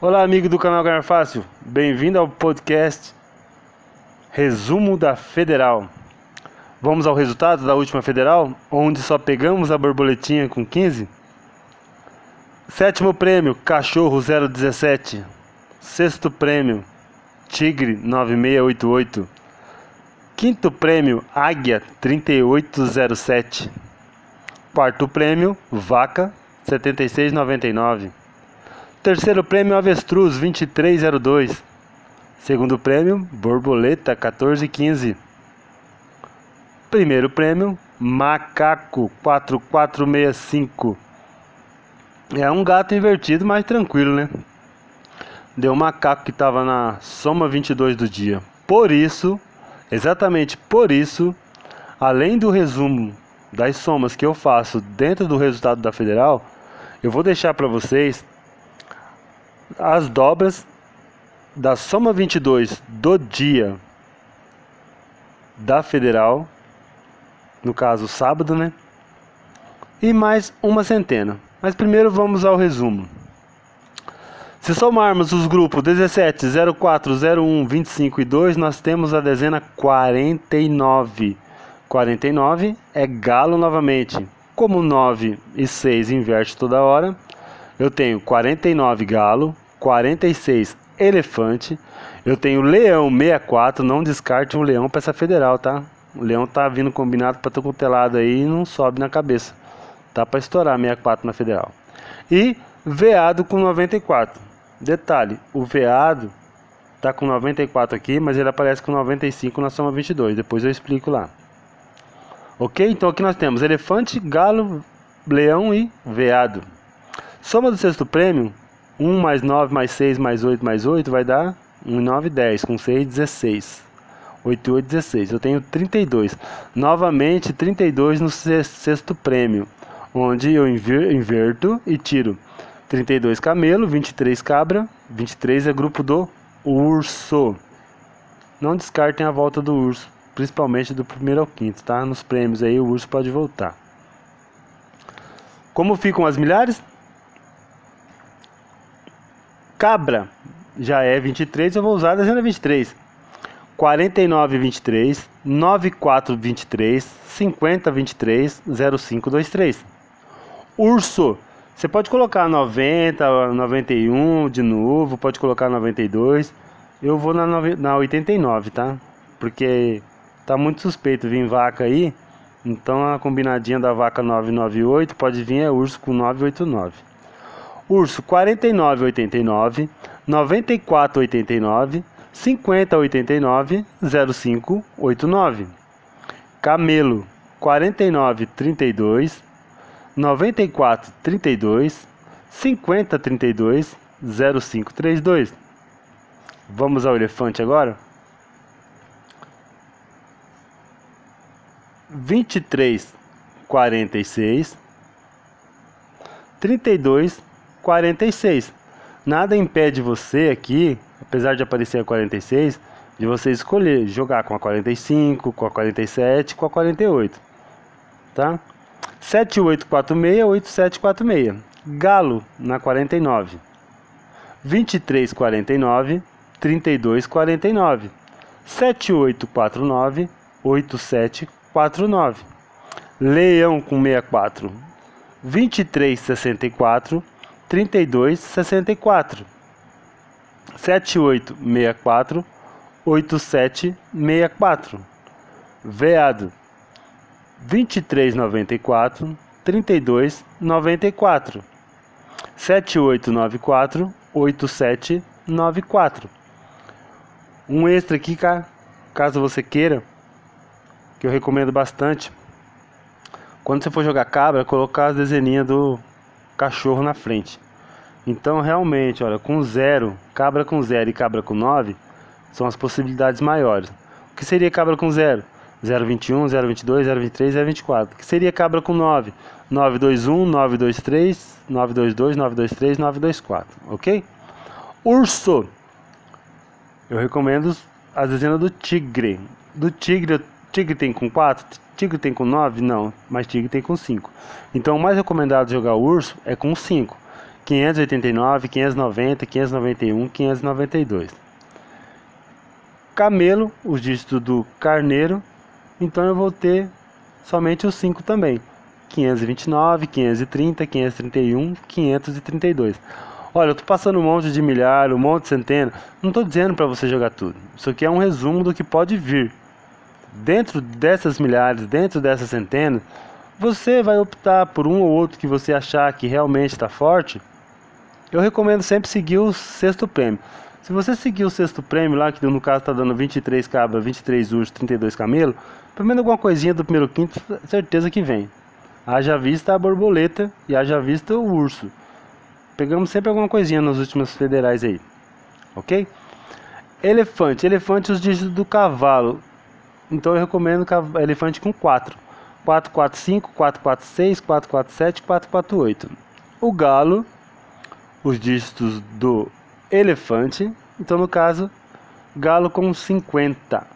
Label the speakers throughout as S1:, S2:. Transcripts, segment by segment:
S1: Olá, amigo do canal Ganhar Fácil. Bem-vindo ao podcast Resumo da Federal. Vamos ao resultado da última Federal, onde só pegamos a borboletinha com 15. Sétimo prêmio, Cachorro 017. Sexto prêmio, Tigre 9688. Quinto prêmio, Águia 3807. Quarto prêmio, Vaca 7699. Terceiro prêmio, Avestruz 2302. Segundo prêmio, Borboleta 1415. Primeiro prêmio, Macaco 4465. É um gato invertido, mas tranquilo, né? Deu um macaco que estava na soma 22 do dia. Por isso, exatamente por isso, além do resumo das somas que eu faço dentro do resultado da federal, eu vou deixar para vocês as dobras da soma 22 do dia da federal, no caso sábado, né? E mais uma centena. Mas primeiro vamos ao resumo. Se somarmos os grupos 17, 04, 01, 25 e 2, nós temos a dezena 49. 49 é galo novamente. Como 9 e 6 inverte toda hora, eu tenho 49 galo, 46 elefante, eu tenho leão 64, não descarte um leão para essa federal, tá? O leão tá vindo combinado para todo lado aí e não sobe na cabeça. Tá para estourar 64 na federal. E veado com 94. Detalhe, o veado tá com 94 aqui, mas ele aparece com 95 na soma 22. Depois eu explico lá. Ok? Então aqui nós temos elefante, galo, leão e veado. Soma do sexto prêmio, 1 mais 9 mais 6 mais 8 mais 8 vai dar 1, 9, 10. Com 6, 16. 8 8, 16. Eu tenho 32. Novamente, 32 no sexto prêmio, onde eu inverto e tiro 32 camelo, 23 cabra, 23 é grupo do urso. Não descartem a volta do urso principalmente do primeiro ao quinto, tá? Nos prêmios aí o urso pode voltar. Como ficam as milhares? Cabra já é 23, eu vou usar a dezena 23. 49, 23, 94, 23, 50, 23, 05, 23. Urso, você pode colocar 90, 91 de novo, pode colocar 92. Eu vou na, na 89, tá? Porque Tá muito suspeito vir vaca aí. Então a combinadinha da vaca 998 pode vir é urso com 989. Urso 4989, 9489, 5089, 0589. Camelo 4932, 9432, 5032, 0532. Vamos ao elefante agora? vinte e três quarenta e seis trinta e dois quarenta e seis nada impede você aqui apesar de aparecer a 46 de você escolher jogar com a 45 com a 47 com a 48 tá 7846 8746 galo na 49 2349 3249 7849 8749 49. Leão com 64. 23, 64. 32, 64. 78, 64. 87, 64. Veado. 23, 94. 32, 94. 7894 8794. Um extra aqui, caso você queira que eu recomendo bastante. Quando você for jogar cabra, colocar as dezeninhas do cachorro na frente. Então, realmente, olha, com zero, cabra com zero e cabra com 9 são as possibilidades maiores. O que seria cabra com zero? 021, 022, 023, 024. O que seria cabra com 9? 921, 923, 922, 923, 924. Ok? Urso. Eu recomendo as dezenas do tigre. Do tigre Tigre tem com 4? Tigre tem com 9? Não, mas Tigre tem com 5. Então o mais recomendado jogar o urso é com 5, 589, 590, 591, 592. Camelo, os dígitos do carneiro, então eu vou ter somente os 5 também. 529, 530, 531, 532. Olha, eu tô passando um monte de milhar, um monte de centena. Não estou dizendo para você jogar tudo. Isso aqui é um resumo do que pode vir. Dentro dessas milhares, dentro dessas centenas, você vai optar por um ou outro que você achar que realmente está forte. Eu recomendo sempre seguir o sexto prêmio. Se você seguir o sexto prêmio lá, que no caso está dando 23 cabras, 23 ursos, 32 camelo, pelo menos alguma coisinha do primeiro quinto, certeza que vem. Haja vista a borboleta e haja vista o urso. Pegamos sempre alguma coisinha nos últimos federais aí. Ok? Elefante. Elefante os dígitos do cavalo. Então eu recomendo elefante com 4. 445, 446, 447, 448. O galo, os dígitos do elefante. Então no caso, galo com 50.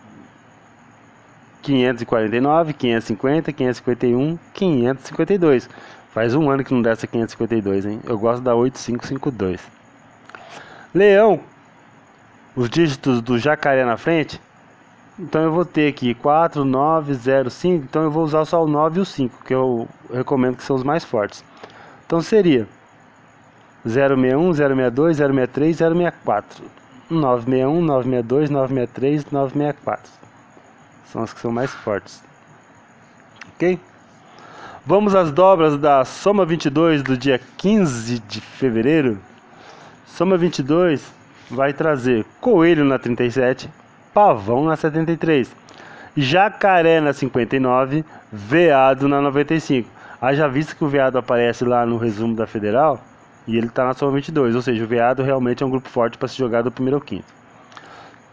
S1: 549, 550, 551, 552. Faz um ano que não desce 552, hein? Eu gosto da 8552. Leão, os dígitos do jacaré na frente. Então eu vou ter aqui 4, 9, 0, 5. Então eu vou usar só o 9 e o 5, que eu recomendo que são os mais fortes. Então seria 061, 062, 063, 064. 961, 962, 963, 964. São as que são mais fortes. Ok? Vamos às dobras da Soma 22 do dia 15 de fevereiro. Soma 22 vai trazer Coelho na 37, Pavão na 73, Jacaré na 59, Veado na 95. Haja visto que o Veado aparece lá no resumo da Federal e ele está na Soma 22, ou seja, o Veado realmente é um grupo forte para se jogar do primeiro ao quinto.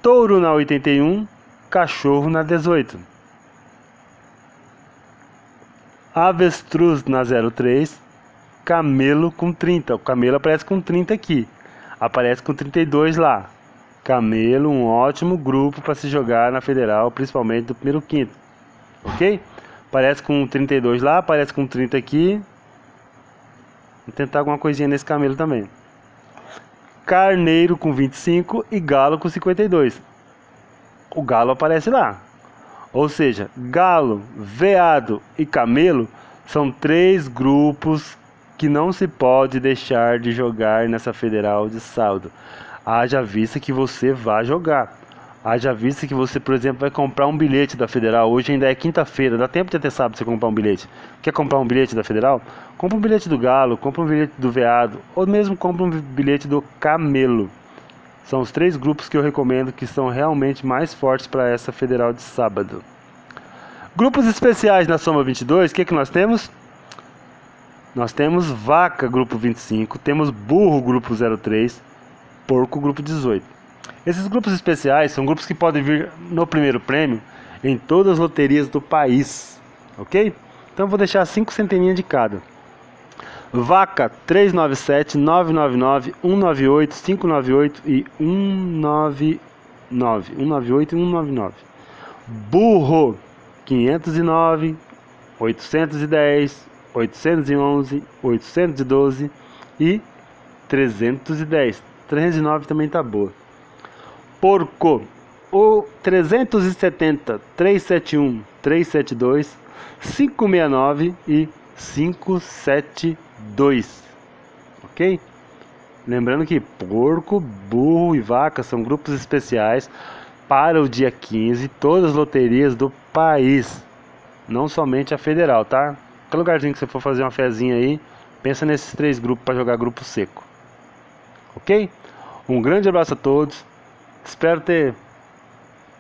S1: Touro na 81, Cachorro na 18. Avestruz na 03, Camelo com 30. O Camelo aparece com 30 aqui. Aparece com 32 lá. Camelo, um ótimo grupo para se jogar na Federal, principalmente do primeiro quinto. Ok? Aparece com 32 lá, aparece com 30 aqui. Vou tentar alguma coisinha nesse camelo também. Carneiro com 25 e Galo com 52. O Galo aparece lá. Ou seja, galo, veado e camelo são três grupos que não se pode deixar de jogar nessa federal de saldo. Haja vista que você vai jogar. Haja vista que você, por exemplo, vai comprar um bilhete da federal. Hoje ainda é quinta-feira, dá tempo de até sábado você comprar um bilhete. Quer comprar um bilhete da federal? Compra um bilhete do galo, compra um bilhete do veado, ou mesmo compra um bilhete do camelo. São os três grupos que eu recomendo que são realmente mais fortes para essa federal de sábado. Grupos especiais na Soma 22, o que, que nós temos? Nós temos Vaca, grupo 25, temos Burro, grupo 03, Porco, grupo 18. Esses grupos especiais são grupos que podem vir no primeiro prêmio em todas as loterias do país, ok? Então vou deixar 5 centeninhas de cada. Vaca 397, 999, 198, 598 e 199. 198 e 199. Burro 509, 810, 811, 812 e 310. 309 também tá boa. Porco o 370, 371, 372, 569 e 572. 2. Ok? Lembrando que porco, burro e vaca são grupos especiais para o dia 15, todas as loterias do país, não somente a federal, tá? Qualquer lugarzinho que você for fazer uma fezinha aí, pensa nesses três grupos para jogar grupo seco. Ok? Um grande abraço a todos. Espero ter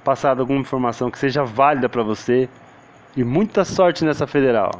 S1: passado alguma informação que seja válida para você e muita sorte nessa federal.